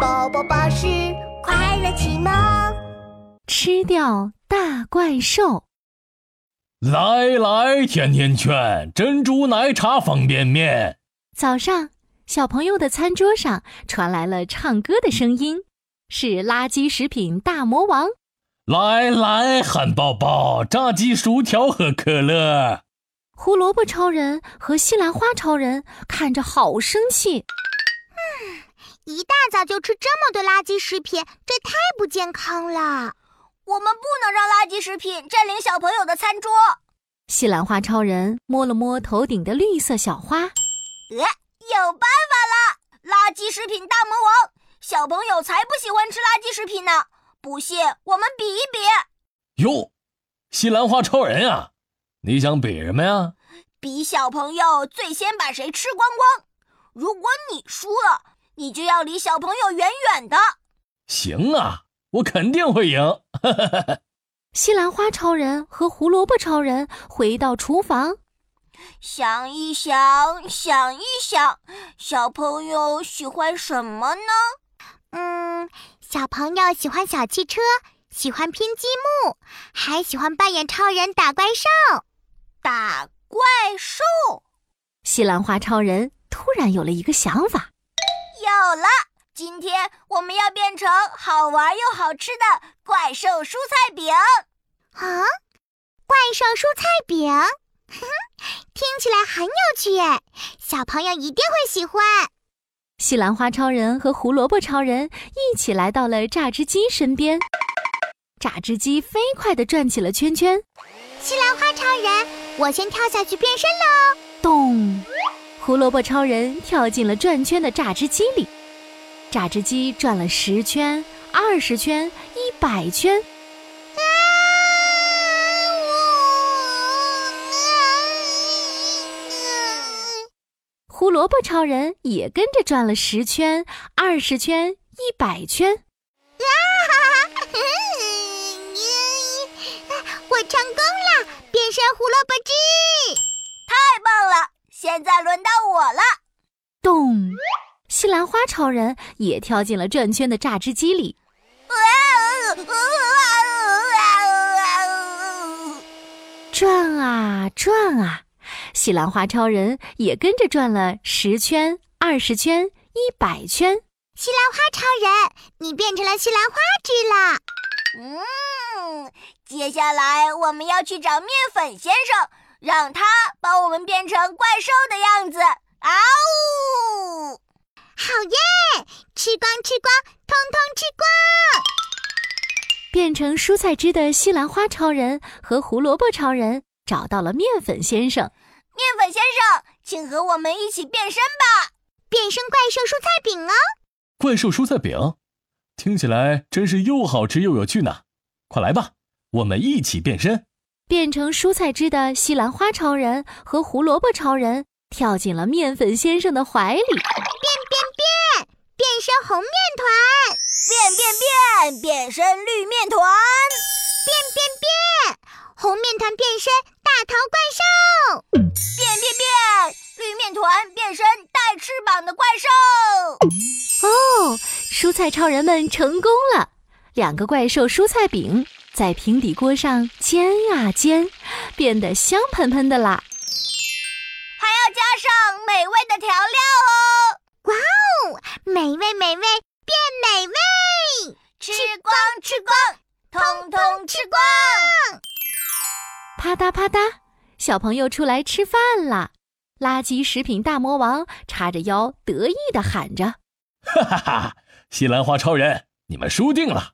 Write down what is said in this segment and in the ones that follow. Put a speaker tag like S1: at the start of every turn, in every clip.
S1: 宝宝巴士快乐启蒙，
S2: 吃掉大怪兽。
S3: 来来，甜甜圈、珍珠奶茶、方便面。
S2: 早上，小朋友的餐桌上传来了唱歌的声音，是垃圾食品大魔王。
S3: 来来，汉堡包、炸鸡、薯条和可乐。
S2: 胡萝卜超人和西兰花超人看着好生气。
S1: 嗯，一大早就吃这么多垃圾食品，这太不健康了。
S4: 我们不能让垃圾食品占领小朋友的餐桌。
S2: 西兰花超人摸了摸头顶的绿色小花，
S4: 呃，有办法了！垃圾食品大魔王，小朋友才不喜欢吃垃圾食品呢。不信，我们比一比。
S3: 哟，西兰花超人啊！你想比什么呀？
S4: 比小朋友最先把谁吃光光。如果你输了，你就要离小朋友远远的。
S3: 行啊，我肯定会赢。
S2: 西兰花超人和胡萝卜超人回到厨房，
S4: 想一想，想一想，小朋友喜欢什么呢？
S1: 嗯，小朋友喜欢小汽车，喜欢拼积木，还喜欢扮演超人打怪兽。
S4: 打怪兽，
S2: 西兰花超人突然有了一个想法。
S4: 有了，今天我们要变成好玩又好吃的怪兽蔬菜饼。
S1: 啊，怪兽蔬菜饼，哼哼，听起来很有趣耶，小朋友一定会喜欢。
S2: 西兰花超人和胡萝卜超人一起来到了榨汁机身边，榨汁机飞快地转起了圈圈。
S1: 西兰花超人。我先跳下去变身喽！
S2: 胡萝卜超人跳进了转圈的榨汁机里，榨汁机转了十圈、二十圈、一百圈。胡萝卜超人也跟着转了十圈、二十圈、一百圈。啊！
S1: 我成功了！变身胡萝卜汁，
S4: 太棒了！现在轮到。
S2: 西兰花超人也跳进了转圈的榨汁机里。转啊转啊，西兰花超人也跟着转了十圈、二十圈、一百圈。
S1: 西兰花超人，你变成了西兰花汁了。
S4: 嗯，接下来我们要去找面粉先生，让他帮我们变成怪兽的样子。啊呜！
S1: 好耶！吃光吃光，通通吃光！
S2: 变成蔬菜汁的西兰花超人和胡萝卜超人找到了面粉先生。
S4: 面粉先生，请和我们一起变身吧！
S1: 变身怪兽蔬菜饼哦！
S3: 怪兽蔬菜饼。听起来真是又好吃又有趣呢！快来吧，我们一起变身，
S2: 变成蔬菜汁的西兰花超人和胡萝卜超人跳进了面粉先生的怀里，
S1: 身红面团，
S4: 变变变，变身绿面团，
S1: 变变变，红面团变身大头怪兽，
S4: 变变变，绿面团变身带翅膀的怪兽。
S2: 哦。蔬菜超人们成功了，两个怪兽蔬菜饼在平底锅上煎啊煎，变得香喷喷的啦。
S4: 还要加上美味的调料哦！
S1: 哇哦，美味美味
S2: 啪嗒啪嗒，小朋友出来吃饭啦！垃圾食品大魔王叉着腰得意地喊着：“
S3: 哈哈哈！”西兰花超人，你们输定了！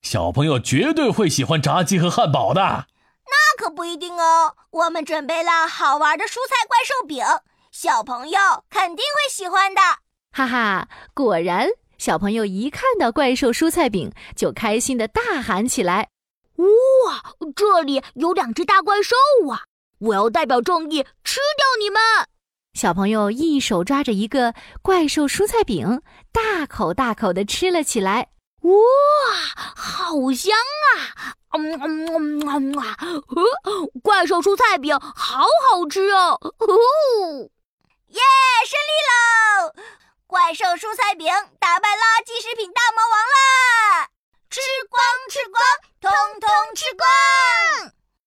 S3: 小朋友绝对会喜欢炸鸡和汉堡的。
S4: 那可不一定哦，我们准备了好玩的蔬菜怪兽饼，小朋友肯定会喜欢的。
S2: 哈哈，果然，小朋友一看到怪兽蔬菜饼，就开心的大喊起来：“
S5: 哇，这里有两只大怪兽啊！我要代表正义吃掉你们！
S2: 小朋友一手抓着一个怪兽蔬菜饼，大口大口的吃了起来。
S5: 哇，好香啊！嗯嗯嗯嗯啊！怪兽蔬菜饼好好吃哦！
S4: 哦，耶，胜利喽！怪兽蔬菜饼打败垃圾食品大魔王啦！吃光。吃光通通吃光。